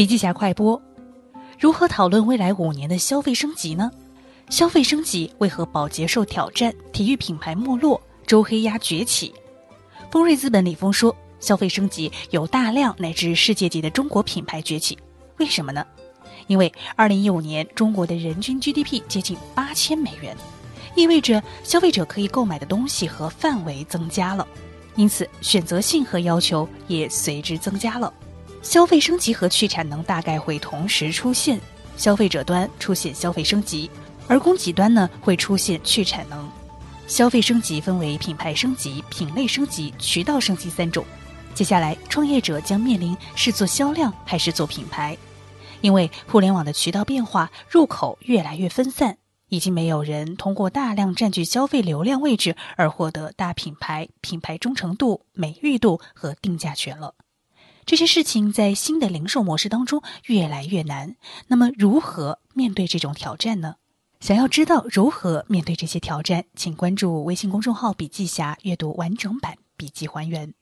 笔记侠快播：如何讨论未来五年的消费升级呢？消费升级为何保洁受挑战？体育品牌没落，周黑鸭崛起。丰瑞资本李峰说，消费升级有大量乃至世界级的中国品牌崛起，为什么呢？因为二零一五年中国的人均 GDP 接近八千美元，意味着消费者可以购买的东西和范围增加了，因此选择性和要求也随之增加了。消费升级和去产能大概会同时出现，消费者端出现消费升级，而供给端呢会出现去产能。消费升级分为品牌升级、品类升级、渠道升级三种。接下来，创业者将面临是做销量还是做品牌，因为互联网的渠道变化，入口越来越分散，已经没有人通过大量占据消费流量位置而获得大品牌、品牌忠诚度、美誉度和定价权了。这些事情在新的零售模式当中越来越难。那么，如何面对这种挑战呢？想要知道如何面对这些挑战，请关注微信公众号“笔记侠”，阅读完整版笔记还原。